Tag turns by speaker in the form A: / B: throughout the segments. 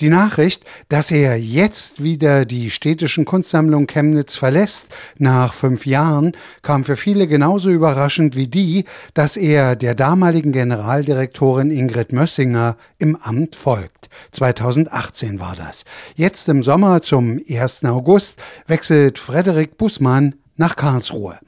A: Die Nachricht, dass er jetzt wieder die städtischen Kunstsammlung Chemnitz verlässt, nach fünf Jahren, kam für viele genauso überraschend wie die, dass er der damaligen Generaldirektorin Ingrid Mössinger im Amt folgt. 2018 war das. Jetzt im Sommer zum 1. August wechselt Frederik Bußmann nach Karlsruhe.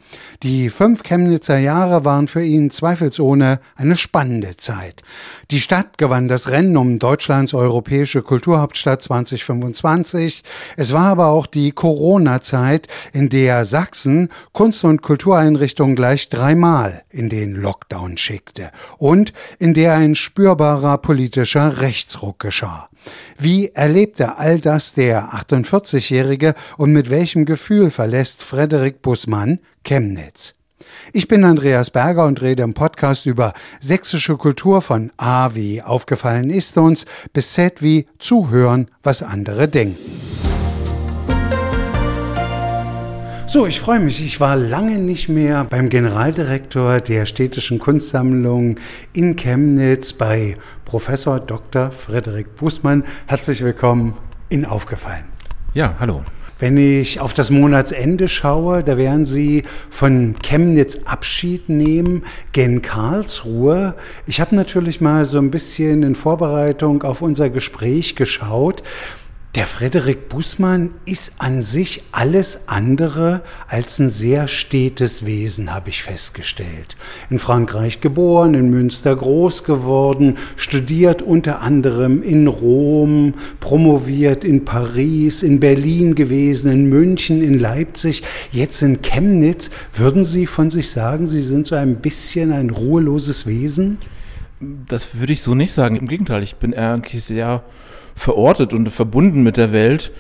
A: Die fünf Chemnitzer Jahre waren für ihn zweifelsohne eine spannende Zeit. Die Stadt gewann das Rennen um Deutschlands europäische Kulturhauptstadt 2025. Es war aber auch die Corona-Zeit, in der Sachsen Kunst- und Kultureinrichtungen gleich dreimal in den Lockdown schickte und in der ein spürbarer politischer Rechtsruck geschah. Wie erlebte all das der 48-Jährige und mit welchem Gefühl verlässt Frederik Bussmann Chemnitz? Ich bin Andreas Berger und rede im Podcast über sächsische Kultur von A wie aufgefallen ist uns bis Z wie zuhören, was andere denken. So, ich freue mich. Ich war lange nicht mehr beim Generaldirektor der Städtischen Kunstsammlung in Chemnitz bei Professor Dr. Frederik Bußmann. Herzlich willkommen in Aufgefallen.
B: Ja, hallo.
A: Wenn ich auf das Monatsende schaue, da werden Sie von Chemnitz Abschied nehmen, gen Karlsruhe. Ich habe natürlich mal so ein bisschen in Vorbereitung auf unser Gespräch geschaut. Der Frederik Bußmann ist an sich alles andere als ein sehr stetes Wesen, habe ich festgestellt. In Frankreich geboren, in Münster groß geworden, studiert unter anderem in Rom, promoviert in Paris, in Berlin gewesen, in München, in Leipzig, jetzt in Chemnitz. Würden Sie von sich sagen, Sie sind so ein bisschen ein ruheloses Wesen?
B: Das würde ich so nicht sagen. Im Gegenteil, ich bin eigentlich sehr verortet und verbunden mit der Welt.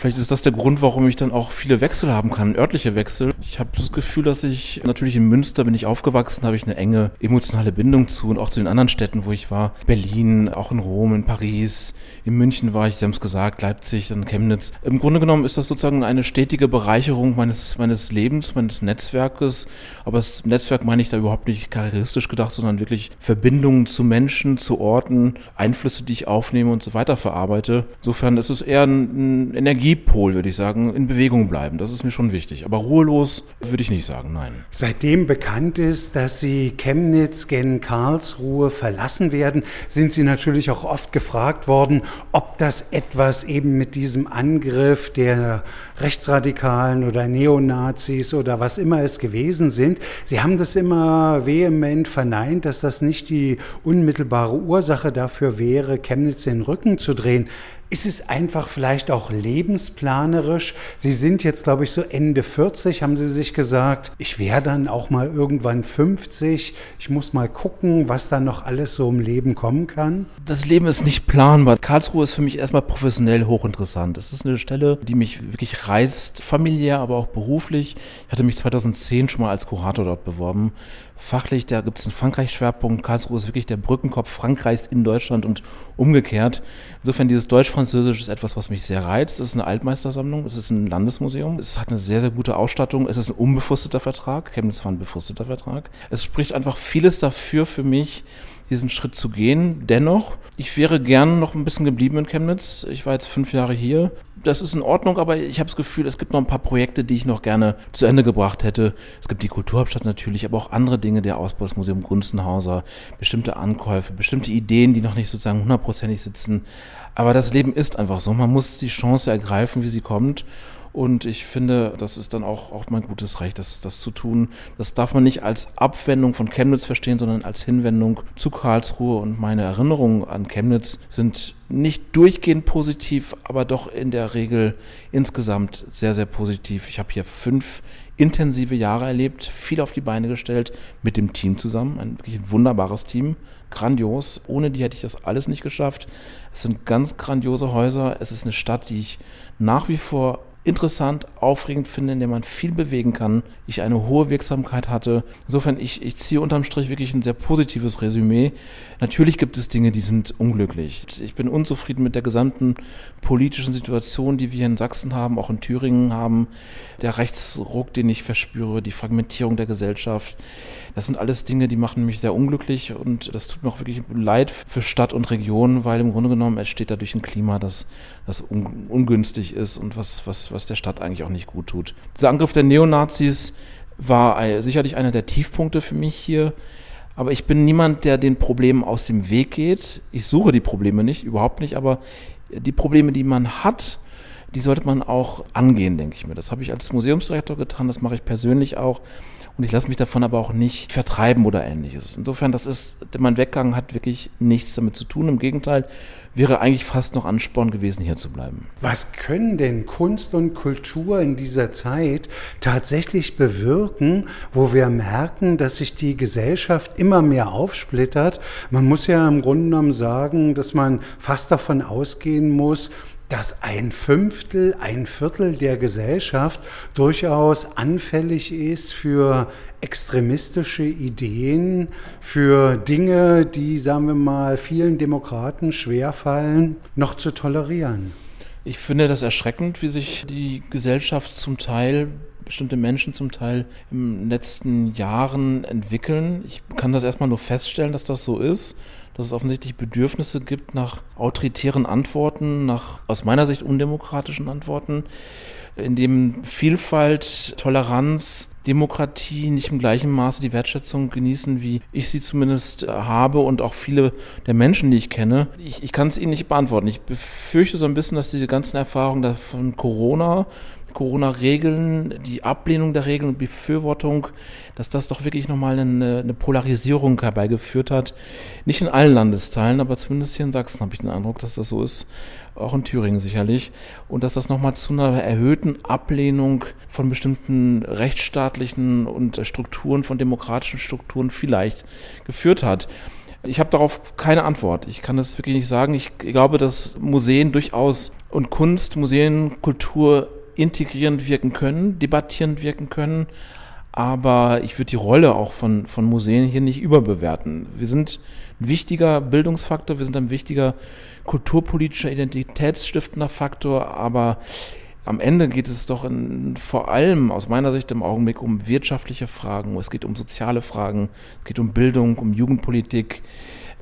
B: Vielleicht ist das der Grund, warum ich dann auch viele Wechsel haben kann, örtliche Wechsel. Ich habe das Gefühl, dass ich natürlich in Münster bin ich aufgewachsen, habe ich eine enge emotionale Bindung zu und auch zu den anderen Städten, wo ich war. Berlin, auch in Rom, in Paris, in München war ich, Sie haben es gesagt, Leipzig, dann Chemnitz. Im Grunde genommen ist das sozusagen eine stetige Bereicherung meines, meines Lebens, meines Netzwerkes. Aber das Netzwerk meine ich da überhaupt nicht karrieristisch gedacht, sondern wirklich Verbindungen zu Menschen, zu Orten, Einflüsse, die ich aufnehme und so weiter verarbeite. Insofern ist es eher ein, ein Energie Energiepol, würde ich sagen, in Bewegung bleiben. Das ist mir schon wichtig. Aber ruhelos würde ich nicht sagen, nein.
A: Seitdem bekannt ist, dass Sie Chemnitz gen Karlsruhe verlassen werden, sind Sie natürlich auch oft gefragt worden, ob das etwas eben mit diesem Angriff der Rechtsradikalen oder Neonazis oder was immer es gewesen sind. Sie haben das immer vehement verneint, dass das nicht die unmittelbare Ursache dafür wäre, Chemnitz den Rücken zu drehen. Ist es einfach vielleicht auch lebensplanerisch? Sie sind jetzt, glaube ich, so Ende 40, haben Sie sich gesagt, ich wäre dann auch mal irgendwann 50. Ich muss mal gucken, was da noch alles so im Leben kommen kann.
B: Das Leben ist nicht planbar. Karlsruhe ist für mich erstmal professionell hochinteressant. Es ist eine Stelle, die mich wirklich reizt, familiär, aber auch beruflich. Ich hatte mich 2010 schon mal als Kurator dort beworben fachlich, da gibt es einen Frankreich-Schwerpunkt. Karlsruhe ist wirklich der Brückenkopf Frankreichs in Deutschland und umgekehrt. Insofern, dieses Deutsch-Französisch ist etwas, was mich sehr reizt. Es ist eine Altmeistersammlung, es ist ein Landesmuseum, es hat eine sehr, sehr gute Ausstattung, es ist ein unbefristeter Vertrag. Chemnitz war ein befristeter Vertrag. Es spricht einfach vieles dafür für mich, diesen Schritt zu gehen. Dennoch, ich wäre gern noch ein bisschen geblieben in Chemnitz. Ich war jetzt fünf Jahre hier. Das ist in Ordnung, aber ich habe das Gefühl, es gibt noch ein paar Projekte, die ich noch gerne zu Ende gebracht hätte. Es gibt die Kulturhauptstadt natürlich, aber auch andere Dinge, der Ausbau des Museum Gunzenhauser, bestimmte Ankäufe, bestimmte Ideen, die noch nicht sozusagen hundertprozentig sitzen. Aber das Leben ist einfach so. Man muss die Chance ergreifen, wie sie kommt. Und ich finde, das ist dann auch, auch mein gutes Recht, das, das zu tun. Das darf man nicht als Abwendung von Chemnitz verstehen, sondern als Hinwendung zu Karlsruhe. Und meine Erinnerungen an Chemnitz sind nicht durchgehend positiv, aber doch in der Regel insgesamt sehr, sehr positiv. Ich habe hier fünf intensive Jahre erlebt, viel auf die Beine gestellt, mit dem Team zusammen. Ein wirklich wunderbares Team, grandios. Ohne die hätte ich das alles nicht geschafft. Es sind ganz grandiose Häuser. Es ist eine Stadt, die ich nach wie vor interessant, aufregend finde, in der man viel bewegen kann. Ich eine hohe Wirksamkeit hatte. Insofern, ich, ich ziehe unterm Strich wirklich ein sehr positives Resümee. Natürlich gibt es Dinge, die sind unglücklich. Ich bin unzufrieden mit der gesamten politischen Situation, die wir in Sachsen haben, auch in Thüringen haben. Der Rechtsruck, den ich verspüre, die Fragmentierung der Gesellschaft. Das sind alles Dinge, die machen mich sehr unglücklich und das tut mir auch wirklich leid für Stadt und Region, weil im Grunde genommen entsteht dadurch ein Klima, das, das un ungünstig ist und was, was, was der Stadt eigentlich auch nicht gut tut. Dieser Angriff der Neonazis war sicherlich einer der Tiefpunkte für mich hier. Aber ich bin niemand, der den Problemen aus dem Weg geht. Ich suche die Probleme nicht, überhaupt nicht, aber die Probleme, die man hat, die sollte man auch angehen, denke ich mir. Das habe ich als Museumsdirektor getan, das mache ich persönlich auch. Und ich lasse mich davon aber auch nicht vertreiben oder ähnliches. Insofern, das ist, mein Weggang hat wirklich nichts damit zu tun. Im Gegenteil, wäre eigentlich fast noch Ansporn gewesen, hier zu bleiben.
A: Was können denn Kunst und Kultur in dieser Zeit tatsächlich bewirken, wo wir merken, dass sich die Gesellschaft immer mehr aufsplittert? Man muss ja im Grunde genommen sagen, dass man fast davon ausgehen muss, dass ein Fünftel, ein Viertel der Gesellschaft durchaus anfällig ist für extremistische Ideen, für Dinge, die, sagen wir mal, vielen Demokraten schwerfallen, noch zu tolerieren.
B: Ich finde das erschreckend, wie sich die Gesellschaft zum Teil bestimmte Menschen zum Teil den letzten Jahren entwickeln. Ich kann das erstmal nur feststellen, dass das so ist dass es offensichtlich Bedürfnisse gibt nach autoritären Antworten, nach aus meiner Sicht undemokratischen Antworten, in dem Vielfalt, Toleranz, Demokratie nicht im gleichen Maße die Wertschätzung genießen, wie ich sie zumindest habe und auch viele der Menschen, die ich kenne. Ich, ich kann es Ihnen nicht beantworten. Ich befürchte so ein bisschen, dass diese ganzen Erfahrungen von Corona Corona-Regeln, die Ablehnung der Regeln und Befürwortung, dass das doch wirklich nochmal eine, eine Polarisierung herbeigeführt hat. Nicht in allen Landesteilen, aber zumindest hier in Sachsen habe ich den Eindruck, dass das so ist. Auch in Thüringen sicherlich. Und dass das nochmal zu einer erhöhten Ablehnung von bestimmten rechtsstaatlichen und Strukturen, von demokratischen Strukturen vielleicht geführt hat. Ich habe darauf keine Antwort. Ich kann das wirklich nicht sagen. Ich glaube, dass Museen durchaus und Kunst, Museen, Kultur integrierend wirken können, debattierend wirken können. Aber ich würde die Rolle auch von, von Museen hier nicht überbewerten. Wir sind ein wichtiger Bildungsfaktor, wir sind ein wichtiger kulturpolitischer, identitätsstiftender Faktor, aber am Ende geht es doch in, vor allem aus meiner Sicht im Augenblick um wirtschaftliche Fragen, es geht um soziale Fragen, es geht um Bildung, um Jugendpolitik,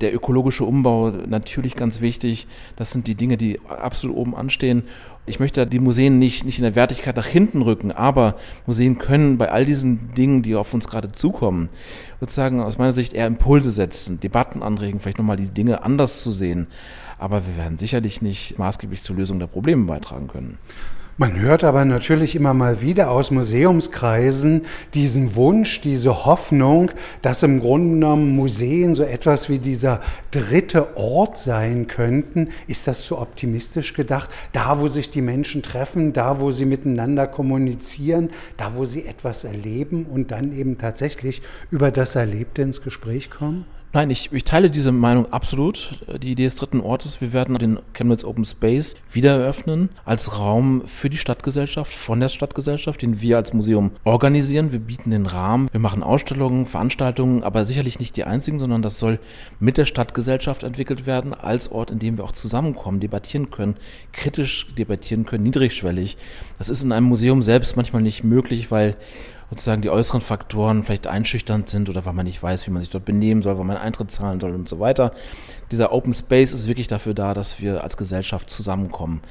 B: der ökologische Umbau natürlich ganz wichtig. Das sind die Dinge, die absolut oben anstehen. Ich möchte die Museen nicht, nicht in der Wertigkeit nach hinten rücken, aber Museen können bei all diesen Dingen, die auf uns gerade zukommen, sozusagen aus meiner Sicht eher Impulse setzen, Debatten anregen, vielleicht nochmal die Dinge anders zu sehen. Aber wir werden sicherlich nicht maßgeblich zur Lösung der Probleme beitragen können.
A: Man hört aber natürlich immer mal wieder aus Museumskreisen diesen Wunsch, diese Hoffnung, dass im Grunde genommen Museen so etwas wie dieser dritte Ort sein könnten. Ist das zu optimistisch gedacht? Da, wo sich die Menschen treffen, da, wo sie miteinander kommunizieren, da, wo sie etwas erleben und dann eben tatsächlich über das Erlebte ins Gespräch kommen?
B: Nein, ich, ich teile diese Meinung absolut. Die Idee des dritten Ortes, wir werden den Chemnitz Open Space wieder eröffnen als Raum für die Stadtgesellschaft, von der Stadtgesellschaft, den wir als Museum organisieren. Wir bieten den Rahmen, wir machen Ausstellungen, Veranstaltungen, aber sicherlich nicht die einzigen, sondern das soll mit der Stadtgesellschaft entwickelt werden, als Ort, in dem wir auch zusammenkommen, debattieren können, kritisch debattieren können, niedrigschwellig. Das ist in einem Museum selbst manchmal nicht möglich, weil sozusagen die äußeren Faktoren vielleicht einschüchternd sind oder weil man nicht weiß, wie man sich dort benehmen soll, weil man Eintritt zahlen soll und so weiter. Dieser Open Space ist wirklich dafür da, dass wir als Gesellschaft zusammenkommen.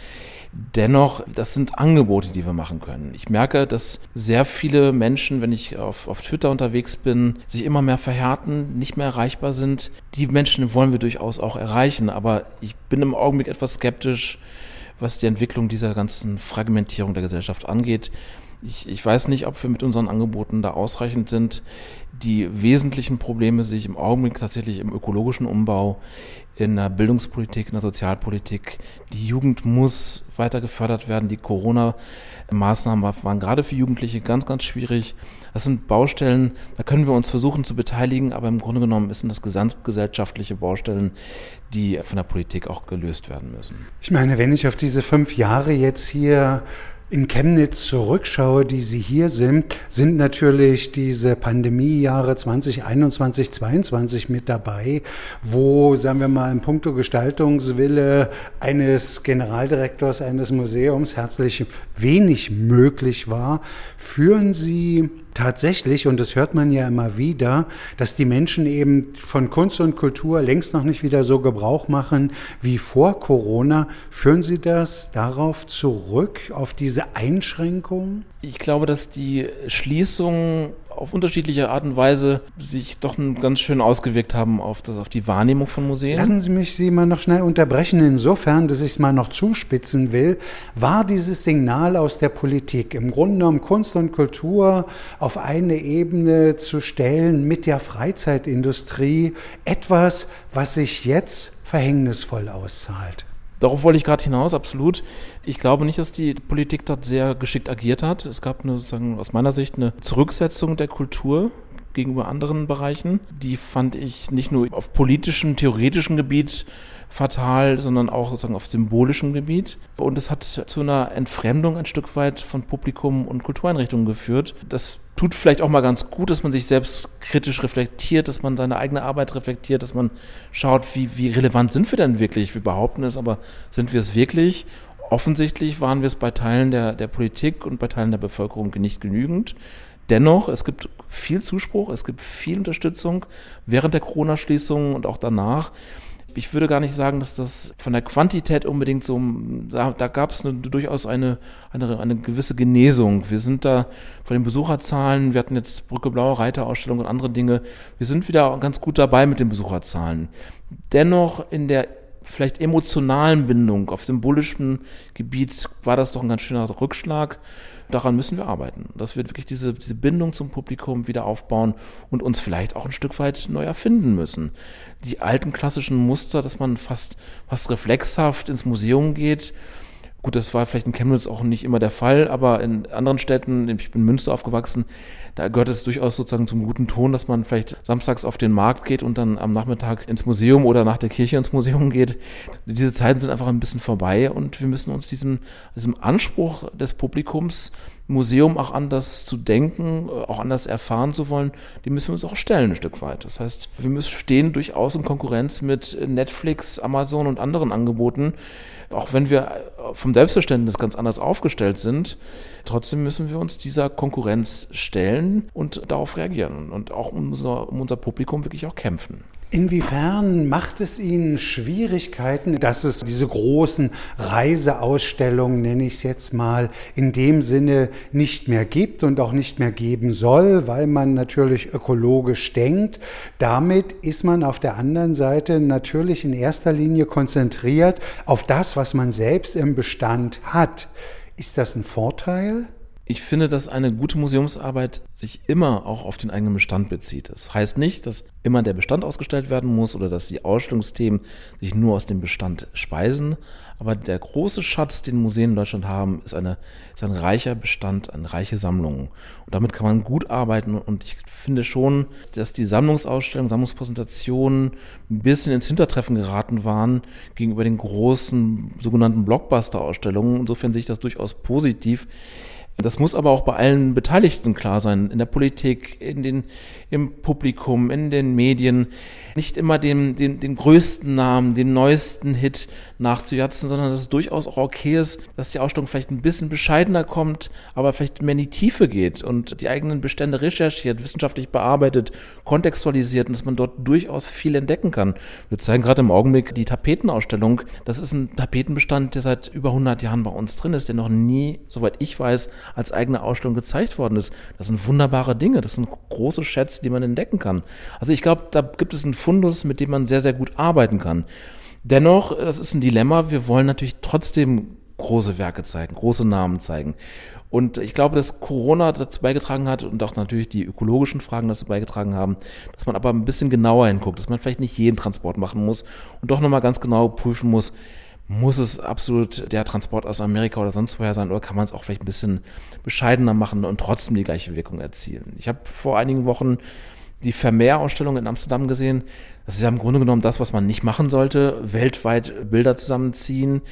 B: Dennoch, das sind Angebote, die wir machen können. Ich merke, dass sehr viele Menschen, wenn ich auf, auf Twitter unterwegs bin, sich immer mehr verhärten, nicht mehr erreichbar sind. Die Menschen wollen wir durchaus auch erreichen, aber ich bin im Augenblick etwas skeptisch, was die Entwicklung dieser ganzen Fragmentierung der Gesellschaft angeht. Ich, ich weiß nicht, ob wir mit unseren Angeboten da ausreichend sind. Die wesentlichen Probleme sehe ich im Augenblick tatsächlich im ökologischen Umbau, in der Bildungspolitik, in der Sozialpolitik. Die Jugend muss weiter gefördert werden. Die Corona-Maßnahmen waren gerade für Jugendliche ganz, ganz schwierig. Das sind Baustellen, da können wir uns versuchen zu beteiligen, aber im Grunde genommen sind das gesamtgesellschaftliche Baustellen, die von der Politik auch gelöst werden müssen.
A: Ich meine, wenn ich auf diese fünf Jahre jetzt hier in Chemnitz zurückschaue, die Sie hier sind, sind natürlich diese Pandemiejahre 2021, 2022 mit dabei, wo, sagen wir mal, in puncto Gestaltungswille eines Generaldirektors eines Museums herzlich wenig möglich war. Führen Sie tatsächlich, und das hört man ja immer wieder, dass die Menschen eben von Kunst und Kultur längst noch nicht wieder so Gebrauch machen wie vor Corona. Führen Sie das darauf zurück, auf diese Einschränkungen?
B: Ich glaube, dass die Schließungen auf unterschiedliche Art und Weise sich doch ganz schön ausgewirkt haben auf, das, auf die Wahrnehmung von Museen.
A: Lassen Sie mich Sie mal noch schnell unterbrechen. Insofern, dass ich es mal noch zuspitzen will, war dieses Signal aus der Politik im Grunde genommen Kunst und Kultur auf eine Ebene zu stellen mit der Freizeitindustrie etwas, was sich jetzt verhängnisvoll auszahlt.
B: Darauf wollte ich gerade hinaus, absolut. Ich glaube nicht, dass die Politik dort sehr geschickt agiert hat. Es gab eine, sozusagen aus meiner Sicht eine Zurücksetzung der Kultur gegenüber anderen Bereichen. Die fand ich nicht nur auf politischem, theoretischem Gebiet fatal, sondern auch sozusagen auf symbolischem Gebiet. Und es hat zu einer Entfremdung ein Stück weit von Publikum und Kultureinrichtungen geführt. Das tut vielleicht auch mal ganz gut, dass man sich selbst kritisch reflektiert, dass man seine eigene Arbeit reflektiert, dass man schaut, wie, wie relevant sind wir denn wirklich? Wir behaupten es, aber sind wir es wirklich? Offensichtlich waren wir es bei Teilen der, der Politik und bei Teilen der Bevölkerung nicht genügend. Dennoch, es gibt viel Zuspruch, es gibt viel Unterstützung während der Corona-Schließung und auch danach ich würde gar nicht sagen, dass das von der Quantität unbedingt so, da, da gab es durchaus eine, eine, eine gewisse Genesung. Wir sind da von den Besucherzahlen, wir hatten jetzt Brücke Blaue Reiterausstellung und andere Dinge, wir sind wieder ganz gut dabei mit den Besucherzahlen. Dennoch in der vielleicht emotionalen Bindung auf symbolischem Gebiet war das doch ein ganz schöner Rückschlag. Daran müssen wir arbeiten, dass wir wirklich diese, diese Bindung zum Publikum wieder aufbauen und uns vielleicht auch ein Stück weit neu erfinden müssen. Die alten klassischen Muster, dass man fast, fast reflexhaft ins Museum geht, Gut, das war vielleicht in Chemnitz auch nicht immer der Fall, aber in anderen Städten, ich bin in Münster aufgewachsen, da gehört es durchaus sozusagen zum guten Ton, dass man vielleicht samstags auf den Markt geht und dann am Nachmittag ins Museum oder nach der Kirche ins Museum geht. Diese Zeiten sind einfach ein bisschen vorbei und wir müssen uns diesem, diesem Anspruch des Publikums, Museum auch anders zu denken, auch anders erfahren zu wollen, die müssen wir uns auch stellen ein Stück weit. Das heißt, wir müssen stehen durchaus in Konkurrenz mit Netflix, Amazon und anderen Angeboten, auch wenn wir vom Selbstverständnis ganz anders aufgestellt sind, trotzdem müssen wir uns dieser Konkurrenz stellen und darauf reagieren und auch um unser, um unser Publikum wirklich auch kämpfen.
A: Inwiefern macht es Ihnen Schwierigkeiten, dass es diese großen Reiseausstellungen, nenne ich es jetzt mal, in dem Sinne nicht mehr gibt und auch nicht mehr geben soll, weil man natürlich ökologisch denkt. Damit ist man auf der anderen Seite natürlich in erster Linie konzentriert auf das, was man selbst im Bestand hat. Ist das ein Vorteil?
B: Ich finde, dass eine gute Museumsarbeit sich immer auch auf den eigenen Bestand bezieht. Das heißt nicht, dass immer der Bestand ausgestellt werden muss oder dass die Ausstellungsthemen sich nur aus dem Bestand speisen. Aber der große Schatz, den Museen in Deutschland haben, ist, eine, ist ein reicher Bestand, eine reiche Sammlung. Und damit kann man gut arbeiten. Und ich finde schon, dass die Sammlungsausstellungen, Sammlungspräsentationen ein bisschen ins Hintertreffen geraten waren gegenüber den großen sogenannten Blockbuster-Ausstellungen. Insofern sehe ich das durchaus positiv. Das muss aber auch bei allen Beteiligten klar sein, in der Politik, in den, im Publikum, in den Medien nicht immer den, den, den größten Namen, den neuesten Hit nachzujatzen, sondern dass es durchaus auch okay ist, dass die Ausstellung vielleicht ein bisschen bescheidener kommt, aber vielleicht mehr in die Tiefe geht und die eigenen Bestände recherchiert, wissenschaftlich bearbeitet, kontextualisiert und dass man dort durchaus viel entdecken kann. Wir zeigen gerade im Augenblick die Tapetenausstellung. Das ist ein Tapetenbestand, der seit über 100 Jahren bei uns drin ist, der noch nie, soweit ich weiß, als eigene Ausstellung gezeigt worden ist. Das sind wunderbare Dinge, das sind große Schätze, die man entdecken kann. Also ich glaube, da gibt es einen Fundus, mit dem man sehr, sehr gut arbeiten kann. Dennoch, das ist ein Dilemma, wir wollen natürlich trotzdem große Werke zeigen, große Namen zeigen. Und ich glaube, dass Corona dazu beigetragen hat und auch natürlich die ökologischen Fragen dazu beigetragen haben, dass man aber ein bisschen genauer hinguckt, dass man vielleicht nicht jeden Transport machen muss und doch nochmal ganz genau prüfen muss, muss es absolut der Transport aus Amerika oder sonst woher sein oder kann man es auch vielleicht ein bisschen bescheidener machen und trotzdem die gleiche Wirkung erzielen? Ich habe vor einigen Wochen die Vermeer-Ausstellung in Amsterdam gesehen. Das ist ja im Grunde genommen das, was man nicht machen sollte. Weltweit Bilder zusammenziehen,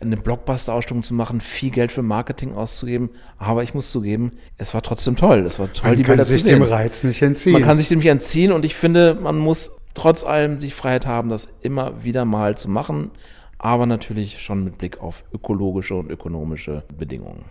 B: eine Blockbuster-Ausstellung zu machen, viel Geld für Marketing auszugeben. Aber ich muss zugeben, es war trotzdem toll. Es war toll,
A: man
B: die Bilder zu sehen.
A: Man kann sich dem Reiz nicht entziehen.
B: Man kann sich dem nicht entziehen und ich finde, man muss trotz allem sich Freiheit haben, das immer wieder mal zu machen. Aber natürlich schon mit Blick auf ökologische und ökonomische Bedingungen.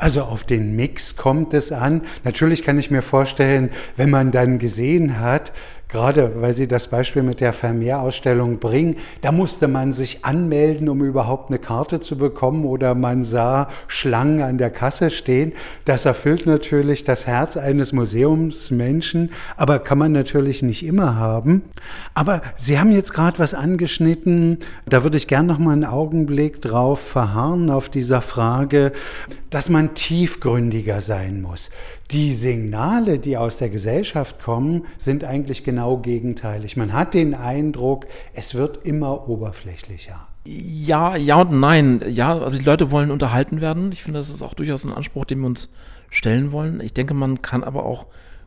A: Also auf den Mix kommt es an. Natürlich kann ich mir vorstellen, wenn man dann gesehen hat, gerade weil Sie das Beispiel mit der Vermehrausstellung bringen, da musste man sich anmelden, um überhaupt eine Karte zu bekommen oder man sah Schlangen an der Kasse stehen. Das erfüllt natürlich das Herz eines Museumsmenschen, aber kann man natürlich nicht immer haben. Aber Sie haben jetzt gerade was angeschnitten, da würde ich gerne noch mal einen Augenblick drauf verharren auf dieser Frage, dass man tiefgründiger sein muss. Die Signale, die aus der Gesellschaft kommen, sind eigentlich genau gegenteilig. Man hat den Eindruck, es wird immer oberflächlicher.
B: Ja, ja und nein. Ja, also die Leute wollen unterhalten werden. Ich finde, das ist auch durchaus ein Anspruch, den wir uns stellen wollen. Ich denke, man kann aber auch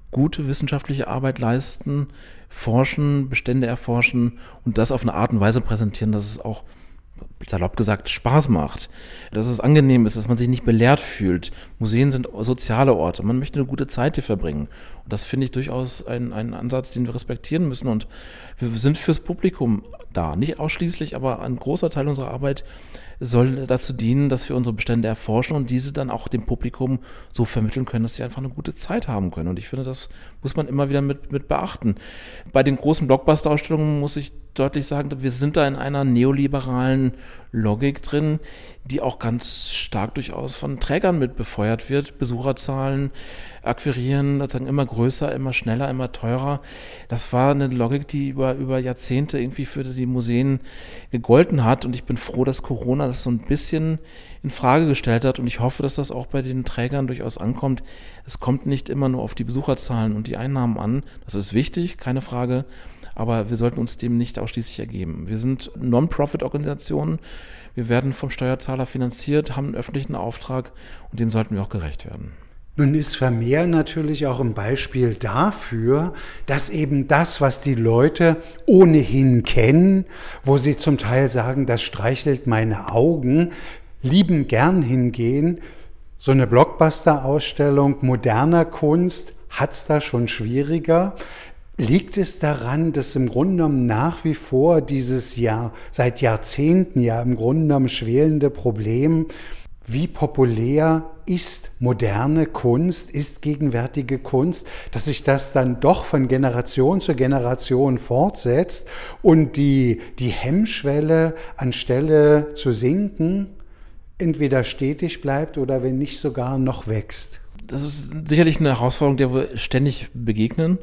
B: gute wissenschaftliche Arbeit leisten, forschen, Bestände erforschen und das auf eine Art und Weise präsentieren, dass es auch salopp gesagt, Spaß macht. Dass es angenehm ist, dass man sich nicht belehrt fühlt. Museen sind soziale Orte. Man möchte eine gute Zeit hier verbringen. Und das finde ich durchaus ein, ein Ansatz, den wir respektieren müssen. Und wir sind fürs Publikum da. Nicht ausschließlich, aber ein großer Teil unserer Arbeit soll dazu dienen, dass wir unsere Bestände erforschen und diese dann auch dem Publikum so vermitteln können, dass sie einfach eine gute Zeit haben können. Und ich finde, das muss man immer wieder mit, mit beachten. Bei den großen Blockbuster-Ausstellungen muss ich deutlich sagen, wir sind da in einer neoliberalen Logik drin, die auch ganz stark durchaus von Trägern mit befeuert wird. Besucherzahlen akquirieren, sozusagen immer größer, immer schneller, immer teurer. Das war eine Logik, die über, über Jahrzehnte irgendwie für die Museen gegolten hat. Und ich bin froh, dass Corona das so ein bisschen in Frage gestellt hat. Und ich hoffe, dass das auch bei den Trägern durchaus ankommt. Es kommt nicht immer nur auf die Besucherzahlen und die Einnahmen an. Das ist wichtig, keine Frage aber wir sollten uns dem nicht ausschließlich ergeben. Wir sind Non-Profit-Organisationen, wir werden vom Steuerzahler finanziert, haben einen öffentlichen Auftrag und dem sollten wir auch gerecht werden.
A: Nun ist Vermeer natürlich auch ein Beispiel dafür, dass eben das, was die Leute ohnehin kennen, wo sie zum Teil sagen, das streichelt meine Augen, lieben gern hingehen, so eine Blockbuster-Ausstellung moderner Kunst hat es da schon schwieriger. Liegt es daran, dass im Grunde genommen nach wie vor dieses Jahr, seit Jahrzehnten ja im Grunde genommen schwelende Problem, wie populär ist moderne Kunst, ist gegenwärtige Kunst, dass sich das dann doch von Generation zu Generation fortsetzt und die, die Hemmschwelle anstelle zu sinken entweder stetig bleibt oder wenn nicht sogar noch wächst.
B: Das ist sicherlich eine Herausforderung, der wir ständig begegnen.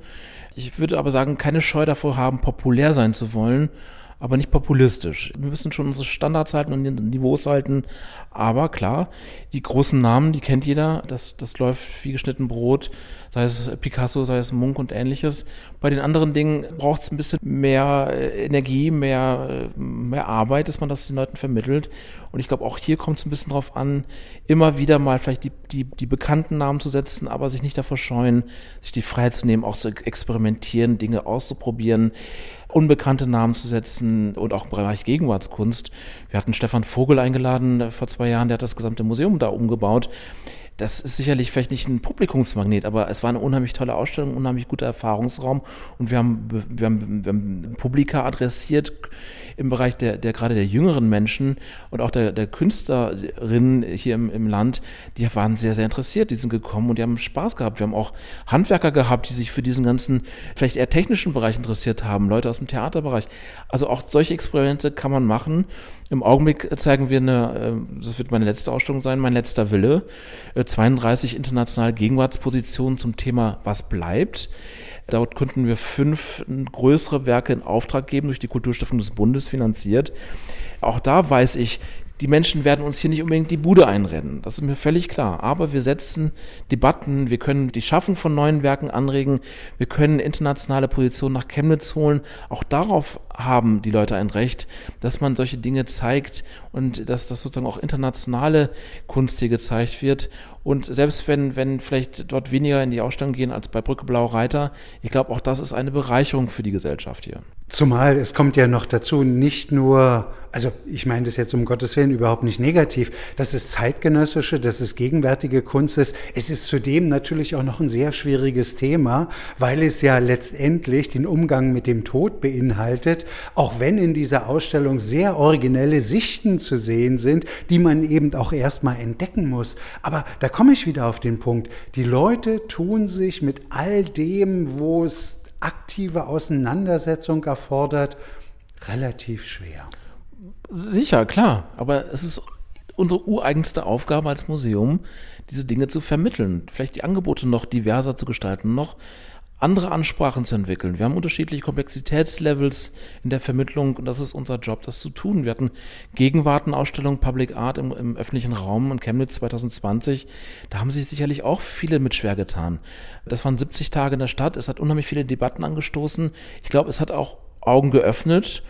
B: Ich würde aber sagen, keine Scheu davor haben, populär sein zu wollen, aber nicht populistisch. Wir müssen schon unsere Standards halten und Niveaus halten. Aber klar, die großen Namen, die kennt jeder. Das, das läuft wie geschnitten Brot, sei es Picasso, sei es Munk und ähnliches. Bei den anderen Dingen braucht es ein bisschen mehr äh, Energie, mehr, äh, mehr Arbeit, dass man das den Leuten vermittelt. Und ich glaube, auch hier kommt es ein bisschen darauf an, immer wieder mal vielleicht die, die, die bekannten Namen zu setzen, aber sich nicht davor scheuen, sich die Freiheit zu nehmen, auch zu experimentieren, Dinge auszuprobieren, unbekannte Namen zu setzen und auch im Bereich Gegenwartskunst. Wir hatten Stefan Vogel eingeladen äh, vor zwei Jahren, der hat das gesamte Museum da umgebaut das ist sicherlich vielleicht nicht ein Publikumsmagnet, aber es war eine unheimlich tolle Ausstellung, unheimlich guter Erfahrungsraum und wir haben, wir haben, wir haben Publika adressiert im Bereich der, der gerade der jüngeren Menschen und auch der, der Künstlerinnen hier im, im Land, die waren sehr, sehr interessiert, die sind gekommen und die haben Spaß gehabt. Wir haben auch Handwerker gehabt, die sich für diesen ganzen, vielleicht eher technischen Bereich interessiert haben, Leute aus dem Theaterbereich. Also auch solche Experimente kann man machen. Im Augenblick zeigen wir eine, äh, das wird meine letzte Ausstellung sein, mein letzter Wille, 32 äh, internationale Gegenwartspositionen zum Thema Was bleibt. Dort könnten wir fünf größere Werke in Auftrag geben, durch die Kulturstiftung des Bundes finanziert. Auch da weiß ich, die Menschen werden uns hier nicht unbedingt die Bude einrennen. Das ist mir völlig klar. Aber wir setzen Debatten, wir können die Schaffung von neuen Werken anregen, wir können internationale Positionen nach Chemnitz holen. Auch darauf haben die Leute ein Recht, dass man solche Dinge zeigt und dass das sozusagen auch internationale Kunst hier gezeigt wird. Und selbst wenn, wenn vielleicht dort weniger in die Ausstellung gehen als bei Brücke Blau Reiter, ich glaube, auch das ist eine Bereicherung für die Gesellschaft hier.
A: Zumal es kommt ja noch dazu, nicht nur, also ich meine das jetzt um Gottes Willen überhaupt nicht negativ, dass es zeitgenössische, dass es gegenwärtige Kunst ist. Es ist zudem natürlich auch noch ein sehr schwieriges Thema, weil es ja letztendlich den Umgang mit dem Tod beinhaltet, auch wenn in dieser Ausstellung sehr originelle Sichten zu sehen sind, die man eben auch erstmal entdecken muss. Aber da komme ich wieder auf den Punkt. Die Leute tun sich mit all dem, wo es aktive Auseinandersetzung erfordert, relativ schwer.
B: Sicher, klar. Aber es ist unsere ureigenste Aufgabe als Museum, diese Dinge zu vermitteln, vielleicht die Angebote noch diverser zu gestalten, noch andere Ansprachen zu entwickeln. Wir haben unterschiedliche Komplexitätslevels in der Vermittlung und das ist unser Job, das zu tun. Wir hatten Gegenwartenausstellung Public Art im, im öffentlichen Raum in Chemnitz 2020. Da haben sich sicherlich auch viele mit schwer getan. Das waren 70 Tage in der Stadt. Es hat unheimlich viele Debatten angestoßen. Ich glaube, es hat auch Augen geöffnet.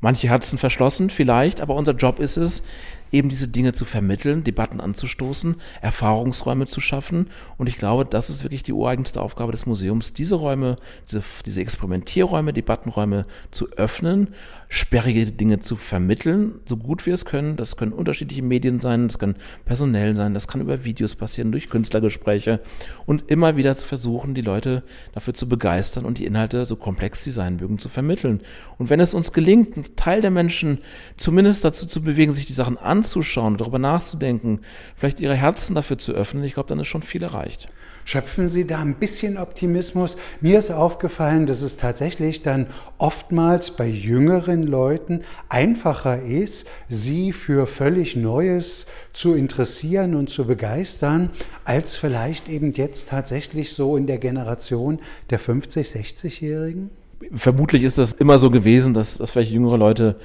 B: Manche Herzen verschlossen vielleicht, aber unser Job ist es, eben diese Dinge zu vermitteln, Debatten anzustoßen, Erfahrungsräume zu schaffen. Und ich glaube, das ist wirklich die ureigenste Aufgabe des Museums, diese Räume, diese, diese Experimentierräume, Debattenräume zu öffnen, sperrige Dinge zu vermitteln, so gut wir es können. Das können unterschiedliche Medien sein, das können personell sein, das kann über Videos passieren, durch Künstlergespräche und immer wieder zu versuchen, die Leute dafür zu begeistern und die Inhalte, so komplex sie sein mögen, zu vermitteln. Und wenn es uns gelingt, einen Teil der Menschen zumindest dazu zu bewegen, sich die Sachen anzuschauen, darüber nachzudenken, vielleicht ihre Herzen dafür zu öffnen, ich glaube, dann ist schon viel erreicht.
A: Schöpfen Sie da ein bisschen Optimismus? Mir ist aufgefallen, dass es tatsächlich dann oftmals bei jüngeren Leuten einfacher ist, sie für völlig Neues zu interessieren und zu begeistern, als vielleicht eben jetzt tatsächlich so in der Generation der 50, 60-Jährigen?
B: Vermutlich ist das immer so gewesen, dass, dass vielleicht jüngere Leute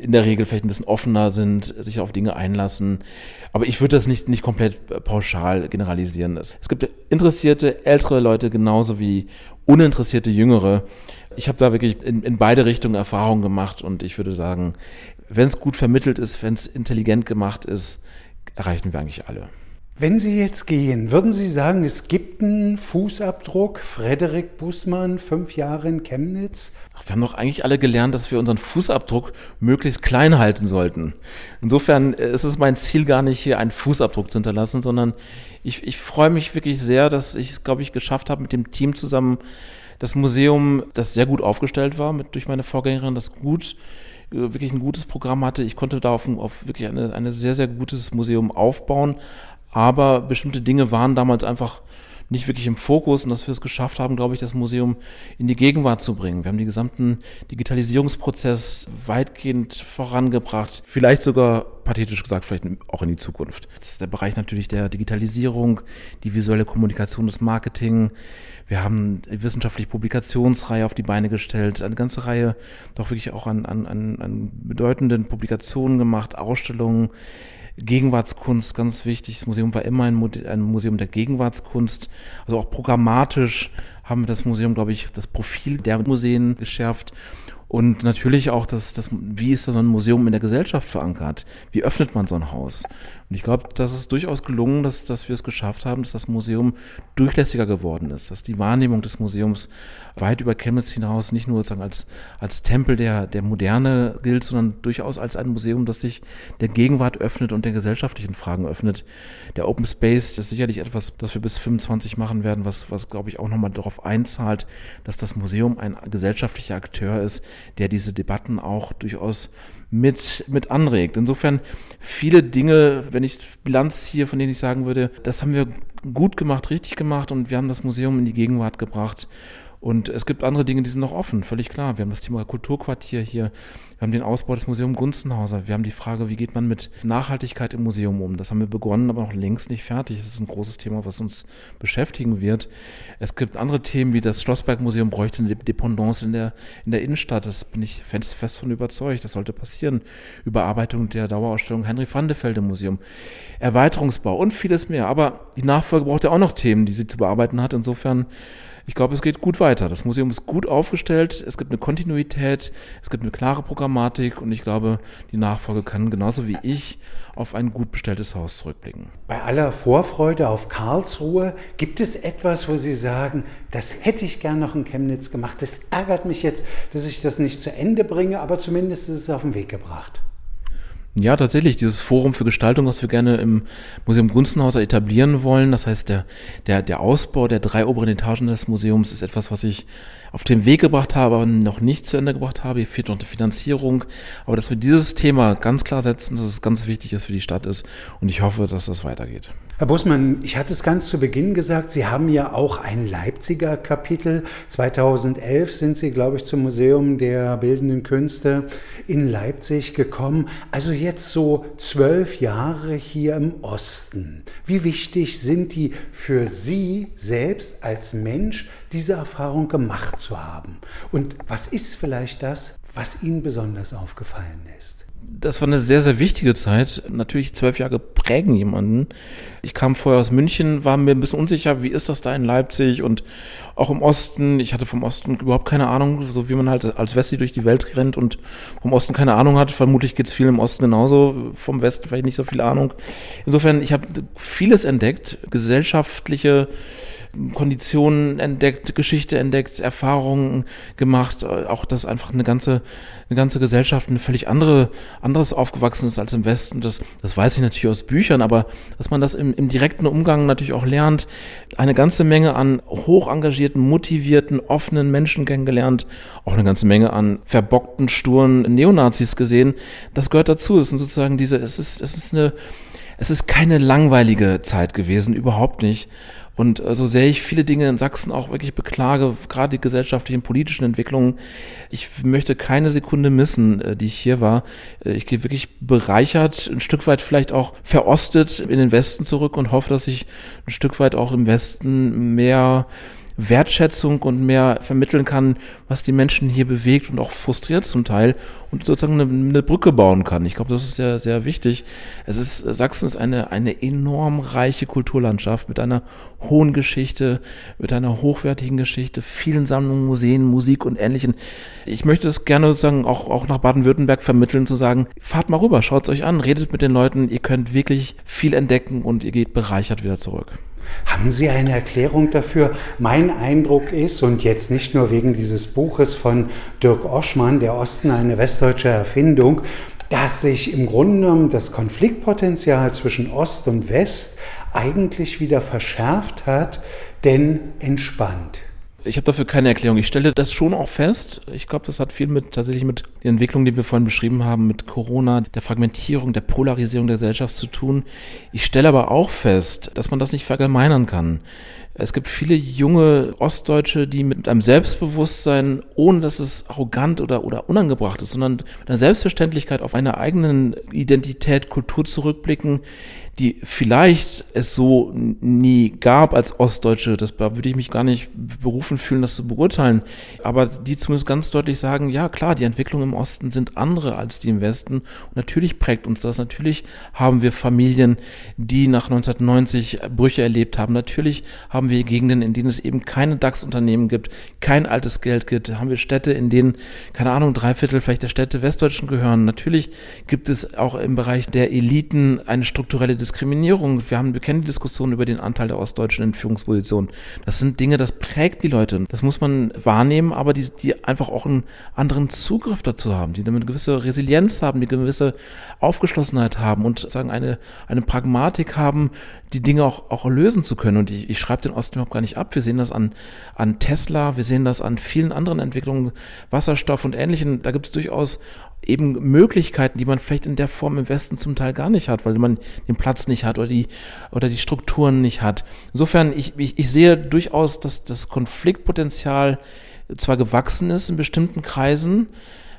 B: in der Regel vielleicht ein bisschen offener sind, sich auf Dinge einlassen. Aber ich würde das nicht, nicht komplett pauschal generalisieren. Es, es gibt interessierte ältere Leute genauso wie uninteressierte jüngere. Ich habe da wirklich in, in beide Richtungen Erfahrungen gemacht und ich würde sagen, wenn es gut vermittelt ist, wenn es intelligent gemacht ist, erreichen wir eigentlich alle.
A: Wenn Sie jetzt gehen, würden Sie sagen, es gibt einen Fußabdruck? Frederik Bußmann, fünf Jahre in Chemnitz?
B: Ach, wir haben doch eigentlich alle gelernt, dass wir unseren Fußabdruck möglichst klein halten sollten. Insofern äh, ist es mein Ziel gar nicht, hier einen Fußabdruck zu hinterlassen, sondern ich, ich freue mich wirklich sehr, dass ich es, glaube ich, geschafft habe, mit dem Team zusammen das Museum, das sehr gut aufgestellt war mit, durch meine Vorgängerin, das gut äh, wirklich ein gutes Programm hatte. Ich konnte da auf, auf wirklich eine, eine sehr, sehr gutes Museum aufbauen, aber bestimmte Dinge waren damals einfach nicht wirklich im Fokus und dass wir es geschafft haben, glaube ich, das Museum in die Gegenwart zu bringen. Wir haben den gesamten Digitalisierungsprozess weitgehend vorangebracht, vielleicht sogar pathetisch gesagt, vielleicht auch in die Zukunft. Das ist der Bereich natürlich der Digitalisierung, die visuelle Kommunikation, das Marketing. Wir haben eine wissenschaftliche Publikationsreihe auf die Beine gestellt, eine ganze Reihe doch wirklich auch an, an, an bedeutenden Publikationen gemacht, Ausstellungen. Gegenwartskunst, ganz wichtig. Das Museum war immer ein, Museum der Gegenwartskunst. Also auch programmatisch haben wir das Museum, glaube ich, das Profil der Museen geschärft. Und natürlich auch das, das, wie ist so ein Museum in der Gesellschaft verankert? Wie öffnet man so ein Haus? Und ich glaube, das ist durchaus gelungen, dass, dass wir es geschafft haben, dass das Museum durchlässiger geworden ist, dass die Wahrnehmung des Museums weit über Chemnitz hinaus nicht nur sozusagen als, als Tempel der, der Moderne gilt, sondern durchaus als ein Museum, das sich der Gegenwart öffnet und den gesellschaftlichen Fragen öffnet. Der Open Space ist sicherlich etwas, das wir bis 25 machen werden, was, was glaube ich auch nochmal darauf einzahlt, dass das Museum ein gesellschaftlicher Akteur ist, der diese Debatten auch durchaus mit, mit anregt. Insofern viele Dinge, wenn ich Bilanz hier, von denen ich sagen würde, das haben wir gut gemacht, richtig gemacht und wir haben das Museum in die Gegenwart gebracht. Und es gibt andere Dinge, die sind noch offen, völlig klar. Wir haben das Thema Kulturquartier hier, wir haben den Ausbau des Museums Gunzenhauser, wir haben die Frage, wie geht man mit Nachhaltigkeit im Museum um. Das haben wir begonnen, aber noch längst nicht fertig. Das ist ein großes Thema, was uns beschäftigen wird. Es gibt andere Themen, wie das Schlossbergmuseum bräuchte eine Dependance in der, in der Innenstadt. Das bin ich fest, von überzeugt. Das sollte passieren. Überarbeitung der Dauerausstellung Henry van de Velde Museum. Erweiterungsbau und vieles mehr. Aber die Nachfolge braucht ja auch noch Themen, die sie zu bearbeiten hat. Insofern ich glaube, es geht gut weiter. Das Museum ist gut aufgestellt, es gibt eine Kontinuität, es gibt eine klare Programmatik und ich glaube, die Nachfolge kann genauso wie ich auf ein gut bestelltes Haus zurückblicken.
A: Bei aller Vorfreude auf Karlsruhe gibt es etwas, wo Sie sagen, das hätte ich gern noch in Chemnitz gemacht. Das ärgert mich jetzt, dass ich das nicht zu Ende bringe, aber zumindest ist es auf den Weg gebracht.
B: Ja, tatsächlich, dieses Forum für Gestaltung, was wir gerne im Museum Gunzenhauser etablieren wollen. Das heißt, der, der, der Ausbau der drei oberen Etagen des Museums ist etwas, was ich auf den Weg gebracht habe, aber noch nicht zu Ende gebracht habe. Hier fehlt noch die Finanzierung. Aber dass wir dieses Thema ganz klar setzen, dass es ganz wichtig ist für die Stadt ist. Und ich hoffe, dass das weitergeht.
A: Herr Busmann, ich hatte es ganz zu Beginn gesagt, Sie haben ja auch ein Leipziger Kapitel. 2011 sind Sie, glaube ich, zum Museum der Bildenden Künste in Leipzig gekommen. Also jetzt so zwölf Jahre hier im Osten. Wie wichtig sind die für Sie selbst als Mensch, diese Erfahrung gemacht zu haben? Und was ist vielleicht das, was Ihnen besonders aufgefallen ist?
B: das war eine sehr, sehr wichtige Zeit. Natürlich zwölf Jahre prägen jemanden. Ich kam vorher aus München, war mir ein bisschen unsicher, wie ist das da in Leipzig und auch im Osten. Ich hatte vom Osten überhaupt keine Ahnung, so wie man halt als Westi durch die Welt rennt und vom Osten keine Ahnung hat. Vermutlich geht es viel im Osten genauso, vom Westen vielleicht nicht so viel Ahnung. Insofern, ich habe vieles entdeckt, gesellschaftliche Konditionen entdeckt, Geschichte entdeckt, Erfahrungen gemacht, auch dass einfach eine ganze, eine ganze Gesellschaft eine völlig andere, anderes aufgewachsen ist als im Westen. Das, das weiß ich natürlich aus Büchern, aber dass man das im, im direkten Umgang natürlich auch lernt, eine ganze Menge an hoch engagierten, motivierten, offenen Menschen kennengelernt, auch eine ganze Menge an verbockten, sturen Neonazis gesehen. Das gehört dazu. Es sind sozusagen diese, es ist, es ist eine, es ist keine langweilige Zeit gewesen, überhaupt nicht. Und äh, so sehr ich viele Dinge in Sachsen auch wirklich beklage, gerade die gesellschaftlichen, politischen Entwicklungen, ich möchte keine Sekunde missen, äh, die ich hier war. Äh, ich gehe wirklich bereichert, ein Stück weit vielleicht auch verostet in den Westen zurück und hoffe, dass ich ein Stück weit auch im Westen mehr Wertschätzung und mehr vermitteln kann, was die Menschen hier bewegt und auch frustriert zum Teil und sozusagen eine, eine Brücke bauen kann. Ich glaube, das ist sehr, sehr wichtig. Es ist, Sachsen ist eine, eine enorm reiche Kulturlandschaft mit einer hohen Geschichte, mit einer hochwertigen Geschichte, vielen Sammlungen, Museen, Musik und Ähnlichem. Ich möchte es gerne sozusagen auch, auch nach Baden-Württemberg vermitteln, zu sagen, fahrt mal rüber, schaut es euch an, redet mit den Leuten, ihr könnt wirklich viel entdecken und ihr geht bereichert wieder zurück.
A: Haben Sie eine Erklärung dafür? Mein Eindruck ist, und jetzt nicht nur wegen dieses Buches von Dirk Oschmann, Der Osten eine westdeutsche Erfindung, dass sich im Grunde genommen das Konfliktpotenzial zwischen Ost und West eigentlich wieder verschärft hat, denn entspannt.
B: Ich habe dafür keine Erklärung. Ich stelle das schon auch fest. Ich glaube, das hat viel mit tatsächlich mit der Entwicklung, die wir vorhin beschrieben haben, mit Corona, der Fragmentierung, der Polarisierung der Gesellschaft zu tun. Ich stelle aber auch fest, dass man das nicht verallgemeinern kann. Es gibt viele junge Ostdeutsche, die mit einem Selbstbewusstsein, ohne dass es arrogant oder, oder unangebracht ist, sondern mit einer Selbstverständlichkeit auf eine eigene Identität, Kultur zurückblicken, die vielleicht es so nie gab als Ostdeutsche, das würde ich mich gar nicht berufen fühlen, das zu beurteilen, aber die zumindest ganz deutlich sagen, ja klar, die Entwicklungen im Osten sind andere als die im Westen. Und natürlich prägt uns das, natürlich haben wir Familien, die nach 1990 Brüche erlebt haben, natürlich haben wir Gegenden, in denen es eben keine DAX-Unternehmen gibt, kein altes Geld gibt, haben wir Städte, in denen, keine Ahnung, drei Viertel vielleicht der Städte Westdeutschen gehören, natürlich gibt es auch im Bereich der Eliten eine strukturelle Diskriminierung. Wir haben, wir kennen die Diskussion über den Anteil der Ostdeutschen in Führungspositionen. Das sind Dinge, das prägt die Leute. Das muss man wahrnehmen, aber die, die einfach auch einen anderen Zugriff dazu haben, die eine gewisse Resilienz haben, die eine gewisse Aufgeschlossenheit haben und sagen eine, eine Pragmatik haben, die Dinge auch, auch lösen zu können. Und ich, ich schreibe den Osten überhaupt gar nicht ab. Wir sehen das an, an Tesla, wir sehen das an vielen anderen Entwicklungen, Wasserstoff und Ähnlichem. Da gibt es durchaus eben Möglichkeiten, die man vielleicht in der Form im Westen zum Teil gar nicht hat, weil man den Platz nicht hat oder die, oder die Strukturen nicht hat. Insofern, ich, ich, ich sehe durchaus, dass das Konfliktpotenzial zwar gewachsen ist in bestimmten Kreisen,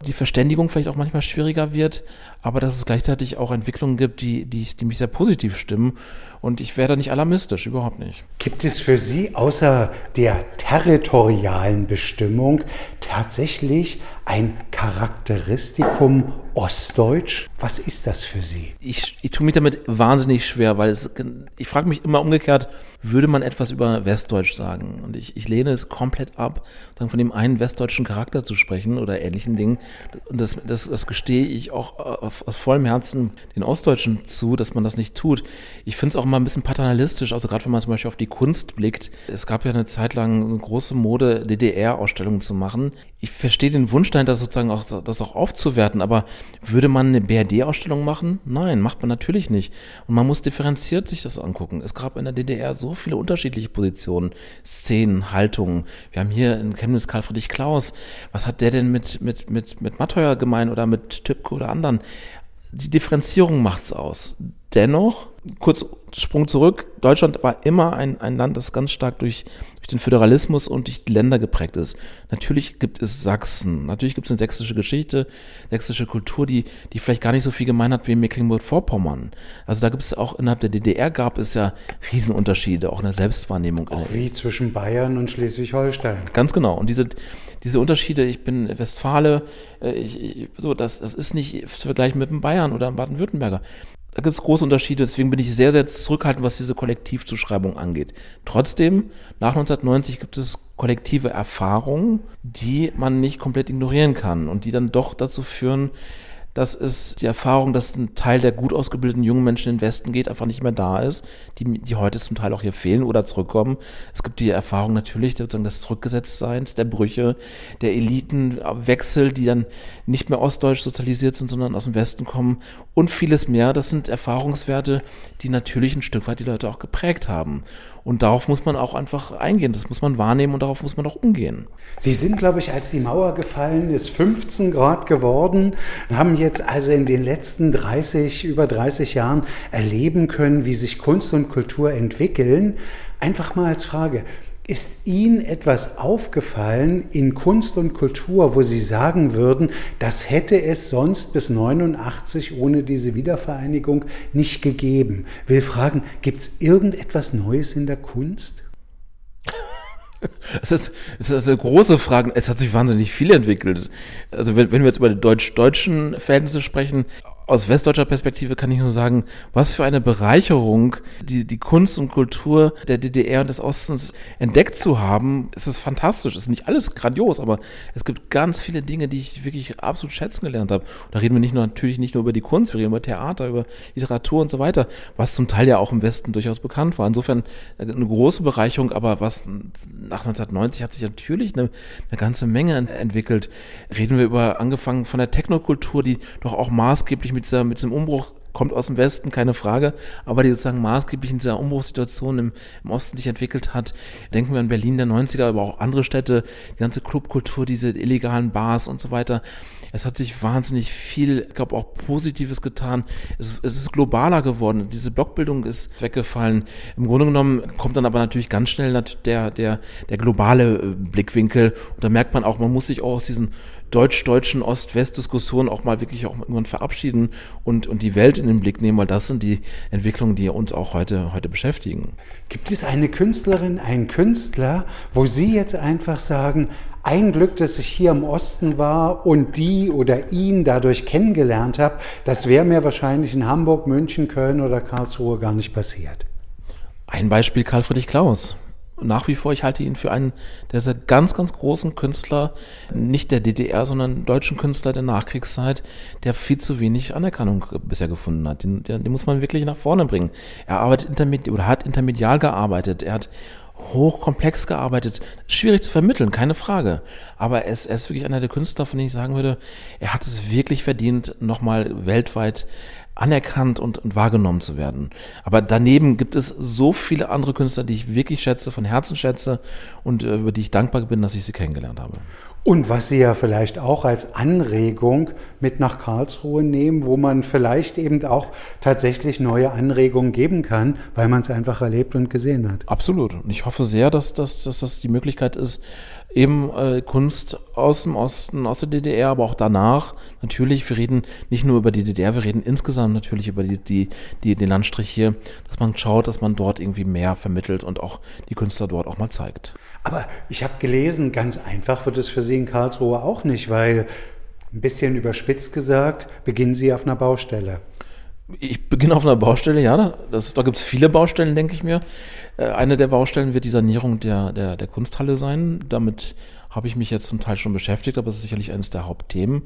B: die Verständigung vielleicht auch manchmal schwieriger wird, aber dass es gleichzeitig auch Entwicklungen gibt, die, die, die mich sehr positiv stimmen. Und ich werde nicht alarmistisch, überhaupt nicht.
A: Gibt es für Sie außer der territorialen Bestimmung tatsächlich ein Charakteristikum Ostdeutsch. Was ist das für Sie?
B: Ich, ich tue mich damit wahnsinnig schwer, weil es, ich frage mich immer umgekehrt, würde man etwas über Westdeutsch sagen? Und ich, ich lehne es komplett ab, von dem einen westdeutschen Charakter zu sprechen oder ähnlichen Dingen. Und das, das, das gestehe ich auch auf, aus vollem Herzen den Ostdeutschen zu, dass man das nicht tut. Ich finde es auch immer ein bisschen paternalistisch, also gerade wenn man zum Beispiel auf die Kunst blickt. Es gab ja eine Zeit lang eine große Mode, DDR-Ausstellungen zu machen. Ich verstehe den Wunsch dahinter sozusagen auch, das auch aufzuwerten, aber würde man eine BRD-Ausstellung machen? Nein, macht man natürlich nicht. Und man muss differenziert sich das angucken. Es gab in der DDR so viele unterschiedliche Positionen, Szenen, Haltungen. Wir haben hier in Chemnitz Karl Friedrich Klaus. Was hat der denn mit, mit, mit, mit Matteuer gemeint oder mit Tübke oder anderen? Die Differenzierung macht's aus. Dennoch, kurz Sprung zurück, Deutschland war immer ein, ein Land, das ganz stark durch durch den Föderalismus und durch die Länder geprägt ist. Natürlich gibt es Sachsen, natürlich gibt es eine sächsische Geschichte, sächsische Kultur, die, die vielleicht gar nicht so viel gemein hat wie Mecklenburg-Vorpommern. Also da gibt es auch innerhalb der DDR gab es ja Riesenunterschiede, auch in der Selbstwahrnehmung.
A: Auch wie zwischen Bayern und Schleswig-Holstein.
B: Ganz genau. Und diese, diese Unterschiede, ich bin Westfale, äh, ich, ich, so, das, das ist nicht zu vergleichen mit dem Bayern oder einem Baden-Württemberger da gibt es große Unterschiede, deswegen bin ich sehr, sehr zurückhaltend, was diese Kollektivzuschreibung angeht. Trotzdem, nach 1990 gibt es kollektive Erfahrungen, die man nicht komplett ignorieren kann und die dann doch dazu führen, dass es die Erfahrung, dass ein Teil der gut ausgebildeten jungen Menschen in den Westen geht, einfach nicht mehr da ist, die, die heute zum Teil auch hier fehlen oder zurückkommen. Es gibt die Erfahrung natürlich sozusagen des Zurückgesetztseins, der Brüche, der Elitenwechsel, die dann nicht mehr ostdeutsch sozialisiert sind, sondern aus dem Westen kommen und vieles mehr. Das sind Erfahrungswerte, die natürlich ein Stück weit die Leute auch geprägt haben. Und darauf muss man auch einfach eingehen. Das muss man wahrnehmen und darauf muss man auch umgehen.
A: Sie sind, glaube ich, als die Mauer gefallen ist, 15 Grad geworden, haben jetzt also in den letzten 30, über 30 Jahren erleben können, wie sich Kunst und Kultur entwickeln. Einfach mal als Frage, ist Ihnen etwas aufgefallen in Kunst und Kultur, wo Sie sagen würden, das hätte es sonst bis 89 ohne diese Wiedervereinigung nicht gegeben? Will fragen, gibt es irgendetwas Neues in der Kunst?
B: Das ist, das ist eine große Frage. Es hat sich wahnsinnig viel entwickelt. Also wenn, wenn wir jetzt über die deutsch-deutschen Verhältnisse sprechen, aus westdeutscher Perspektive kann ich nur sagen, was für eine Bereicherung die, die Kunst und Kultur der DDR und des Ostens entdeckt zu haben. Es ist fantastisch. Es ist nicht alles grandios, aber es gibt ganz viele Dinge, die ich wirklich absolut schätzen gelernt habe. Und da reden wir nicht nur, natürlich nicht nur über die Kunst, wir reden über Theater, über Literatur und so weiter, was zum Teil ja auch im Westen durchaus bekannt war. Insofern eine große Bereicherung, aber was nach 1990 hat sich natürlich eine, eine ganze Menge entwickelt. Reden wir über, angefangen von der Technokultur, die doch auch maßgeblich mit mit, dieser, mit diesem Umbruch kommt aus dem Westen, keine Frage, aber die sozusagen maßgeblich in dieser Umbruchssituation im, im, Osten sich entwickelt hat. Denken wir an Berlin der 90er, aber auch andere Städte, die ganze Clubkultur, diese illegalen Bars und so weiter. Es hat sich wahnsinnig viel, ich glaube, auch Positives getan. Es, es ist globaler geworden. Diese Blockbildung ist weggefallen. Im Grunde genommen kommt dann aber natürlich ganz schnell der, der, der globale äh, Blickwinkel. Und da merkt man auch, man muss sich auch aus diesen deutsch-deutschen Ost-West-Diskussion auch mal wirklich auch irgendwann verabschieden und, und die Welt in den Blick nehmen, weil das sind die Entwicklungen, die uns auch heute, heute beschäftigen.
A: Gibt es eine Künstlerin, einen Künstler, wo Sie jetzt einfach sagen, ein Glück, dass ich hier im Osten war und die oder ihn dadurch kennengelernt habe, das wäre mir wahrscheinlich in Hamburg, München, Köln oder Karlsruhe gar nicht passiert.
B: Ein Beispiel Karl Friedrich Klaus nach wie vor, ich halte ihn für einen der ganz, ganz großen Künstler, nicht der DDR, sondern deutschen Künstler der Nachkriegszeit, der viel zu wenig Anerkennung bisher gefunden hat. Den, den, den muss man wirklich nach vorne bringen. Er arbeitet intermedi oder hat intermedial gearbeitet. Er hat hochkomplex gearbeitet. Schwierig zu vermitteln, keine Frage. Aber er ist, er ist wirklich einer der Künstler, von denen ich sagen würde, er hat es wirklich verdient, nochmal weltweit anerkannt und, und, wahrgenommen zu werden. Aber daneben gibt es so viele andere Künstler, die ich wirklich schätze, von Herzen schätze und äh, über die ich dankbar bin, dass ich sie kennengelernt habe.
A: Und was Sie ja vielleicht auch als Anregung mit nach Karlsruhe nehmen, wo man vielleicht eben auch tatsächlich neue Anregungen geben kann, weil man es einfach erlebt und gesehen hat.
B: Absolut. Und ich hoffe sehr, dass, dass, dass das die Möglichkeit ist, eben äh, Kunst aus dem Osten, aus der DDR, aber auch danach. Natürlich, wir reden nicht nur über die DDR, wir reden insgesamt natürlich über die, die, die, den Landstrich hier, dass man schaut, dass man dort irgendwie mehr vermittelt und auch die Künstler dort auch mal zeigt.
A: Aber ich habe gelesen, ganz einfach wird es für Sie in Karlsruhe auch nicht, weil Ein bisschen überspitzt gesagt, beginnen Sie auf einer Baustelle.
B: Ich beginne auf einer Baustelle, ja. Das, da gibt es viele Baustellen, denke ich mir. Äh, eine der Baustellen wird die Sanierung der, der, der Kunsthalle sein. Damit habe ich mich jetzt zum Teil schon beschäftigt, aber es ist sicherlich eines der Hauptthemen.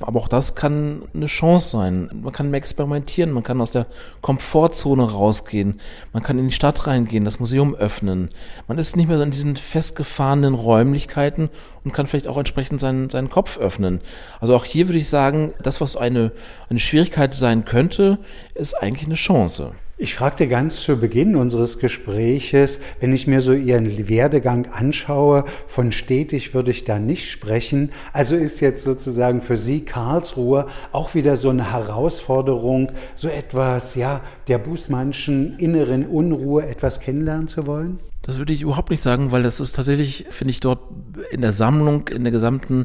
B: Aber auch das kann eine Chance sein. Man kann mehr experimentieren, man kann aus der Komfortzone rausgehen, man kann in die Stadt reingehen, das Museum öffnen. Man ist nicht mehr so in diesen festgefahrenen Räumlichkeiten und kann vielleicht auch entsprechend seinen, seinen Kopf öffnen. Also auch hier würde ich sagen, das, was eine, eine Schwierigkeit sein könnte, ist eigentlich eine Chance.
A: Ich fragte ganz zu Beginn unseres Gespräches, wenn ich mir so Ihren Werdegang anschaue, von stetig würde ich da nicht sprechen. Also ist jetzt sozusagen für Sie Karlsruhe auch wieder so eine Herausforderung, so etwas, ja, der Bußmannschen inneren Unruhe etwas kennenlernen zu wollen?
B: Das würde ich überhaupt nicht sagen, weil das ist tatsächlich, finde ich, dort in der Sammlung, in der gesamten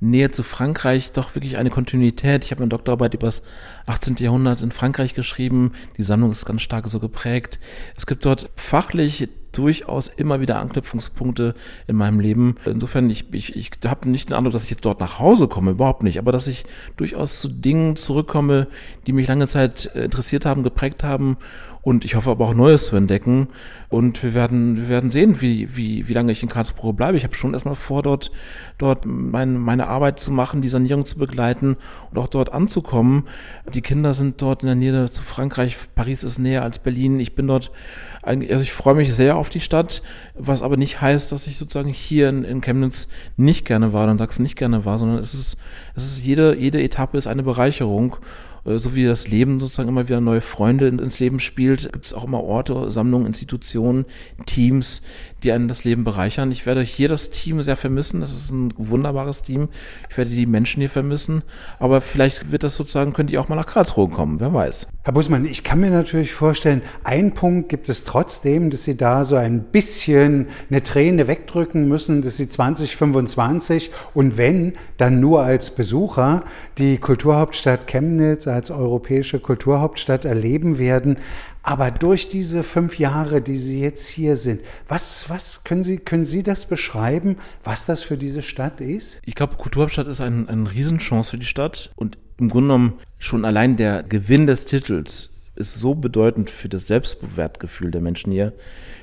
B: Nähe zu Frankreich doch wirklich eine Kontinuität. Ich habe eine Doktorarbeit über das 18. Jahrhundert in Frankreich geschrieben. Die Sammlung ist ganz stark so geprägt. Es gibt dort fachlich durchaus immer wieder Anknüpfungspunkte in meinem Leben. Insofern, ich, ich, ich habe nicht den Eindruck, dass ich jetzt dort nach Hause komme, überhaupt nicht, aber dass ich durchaus zu Dingen zurückkomme, die mich lange Zeit interessiert haben, geprägt haben und ich hoffe aber auch Neues zu entdecken. Und wir werden, wir werden sehen, wie, wie, wie lange ich in Karlsruhe bleibe. Ich habe schon erstmal vor, dort, dort mein, meine Arbeit zu machen, die Sanierung zu begleiten und auch dort anzukommen. Die Kinder sind dort in der Nähe zu Frankreich. Paris ist näher als Berlin. Ich bin dort, also ich freue mich sehr auf die Stadt, was aber nicht heißt, dass ich sozusagen hier in, in Chemnitz nicht gerne war in Sachsen nicht gerne war, sondern es ist, es ist jede, jede Etappe ist eine Bereicherung. Äh, so wie das Leben sozusagen immer wieder neue Freunde ins Leben spielt, gibt es auch immer Orte, Sammlungen, Institutionen, Teams, die einen das Leben bereichern. Ich werde hier das Team sehr vermissen. Das ist ein wunderbares Team. Ich werde die Menschen hier vermissen. Aber vielleicht wird das sozusagen, könnte ich auch mal nach Karlsruhe kommen. Wer weiß.
A: Herr Busmann, ich kann mir natürlich vorstellen, ein Punkt gibt es trotzdem, dass Sie da so ein bisschen eine Träne wegdrücken müssen, dass Sie 2025 und wenn, dann nur als Besucher die Kulturhauptstadt Chemnitz als europäische Kulturhauptstadt erleben werden. Aber durch diese fünf Jahre, die Sie jetzt hier sind, was, was können Sie, können Sie das beschreiben, was das für diese Stadt ist?
B: Ich glaube, Kulturhauptstadt ist ein, eine Riesenchance für die Stadt und im Grunde genommen schon allein der Gewinn des Titels ist so bedeutend für das Selbstwertgefühl der Menschen hier,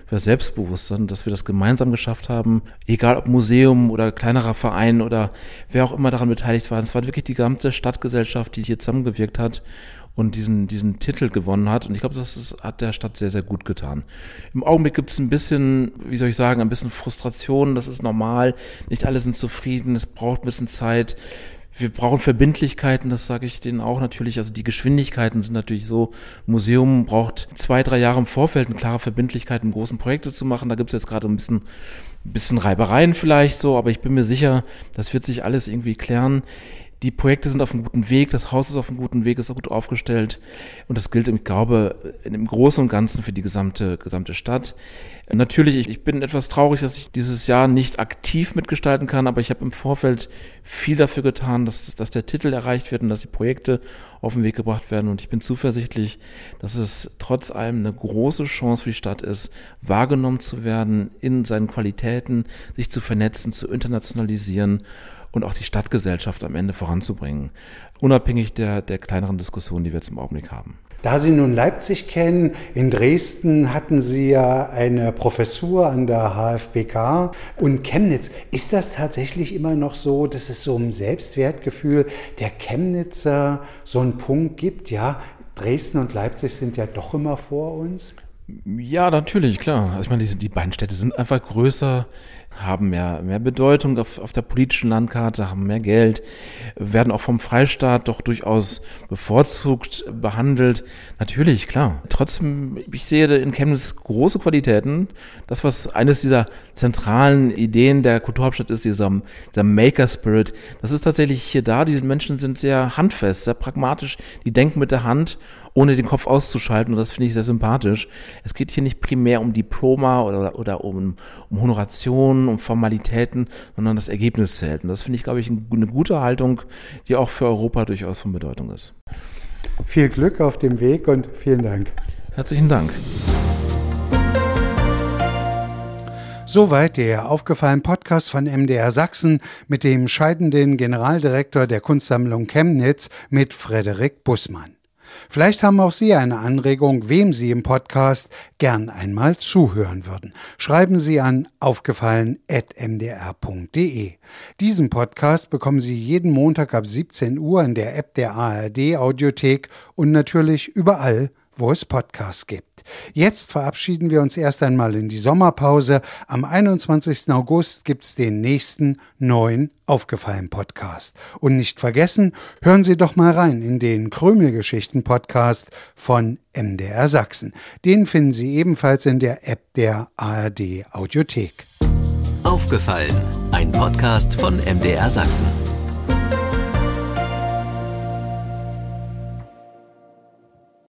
B: für das Selbstbewusstsein, dass wir das gemeinsam geschafft haben, egal ob Museum oder kleinerer Verein oder wer auch immer daran beteiligt war. Es war wirklich die gesamte Stadtgesellschaft, die hier zusammengewirkt hat und diesen, diesen Titel gewonnen hat. Und ich glaube, das ist, hat der Stadt sehr, sehr gut getan. Im Augenblick gibt es ein bisschen, wie soll ich sagen, ein bisschen Frustration. Das ist normal. Nicht alle sind zufrieden. Es braucht ein bisschen Zeit. Wir brauchen Verbindlichkeiten, das sage ich denen auch natürlich. Also die Geschwindigkeiten sind natürlich so, Museum braucht zwei, drei Jahre im Vorfeld eine klare Verbindlichkeit, um großen Projekte zu machen. Da gibt es jetzt gerade ein bisschen, bisschen Reibereien vielleicht so, aber ich bin mir sicher, das wird sich alles irgendwie klären die Projekte sind auf einem guten Weg, das Haus ist auf einem guten Weg, ist auch gut aufgestellt und das gilt, ich glaube, im Großen und Ganzen für die gesamte, gesamte Stadt. Natürlich, ich, bin etwas traurig, dass ich dieses Jahr nicht aktiv mitgestalten kann, aber ich habe im Vorfeld viel dafür getan, dass, dass der Titel erreicht wird und dass die Projekte auf den Weg gebracht werden und ich bin zuversichtlich, dass es trotz allem eine große Chance für die Stadt ist, wahrgenommen zu werden in seinen Qualitäten, sich zu vernetzen, zu internationalisieren und auch die Stadtgesellschaft am Ende voranzubringen, unabhängig der, der kleineren Diskussionen, die wir jetzt im Augenblick haben.
A: Da Sie nun Leipzig kennen, in Dresden hatten Sie ja eine Professur an der HFBK und Chemnitz. Ist das tatsächlich immer noch so, dass es so ein Selbstwertgefühl der Chemnitzer so einen Punkt gibt? Ja, Dresden und Leipzig sind ja doch immer vor uns.
B: Ja, natürlich, klar. Also ich meine, die, die beiden Städte sind einfach größer, haben mehr, mehr Bedeutung auf, auf der politischen Landkarte, haben mehr Geld, werden auch vom Freistaat doch durchaus bevorzugt behandelt. Natürlich, klar. Trotzdem, ich sehe in Chemnitz große Qualitäten. Das, was eines dieser zentralen Ideen der Kulturhauptstadt ist, dieser, dieser Maker Spirit, das ist tatsächlich hier da. Die Menschen sind sehr handfest, sehr pragmatisch, die denken mit der Hand ohne den Kopf auszuschalten. Und das finde ich sehr sympathisch. Es geht hier nicht primär um Diploma oder, oder um, um Honorationen, um Formalitäten, sondern das Ergebnis zählt. Und das finde ich, glaube ich, eine gute Haltung, die auch für Europa durchaus von Bedeutung ist.
A: Viel Glück auf dem Weg und vielen Dank.
B: Herzlichen Dank.
A: Soweit der aufgefallen Podcast von MDR Sachsen mit dem scheidenden Generaldirektor der Kunstsammlung Chemnitz mit Frederik Bussmann. Vielleicht haben auch Sie eine Anregung, wem Sie im Podcast gern einmal zuhören würden. Schreiben Sie an aufgefallen.mdr.de. Diesen Podcast bekommen Sie jeden Montag ab 17 Uhr in der App der ARD Audiothek und natürlich überall, wo es Podcasts gibt. Jetzt verabschieden wir uns erst einmal in die Sommerpause. Am 21. August gibt es den nächsten neuen Aufgefallen Podcast. Und nicht vergessen, hören Sie doch mal rein in den Krümelgeschichten Podcast von MDR Sachsen. Den finden Sie ebenfalls in der App der ARD Audiothek.
C: Aufgefallen, ein Podcast von MDR Sachsen.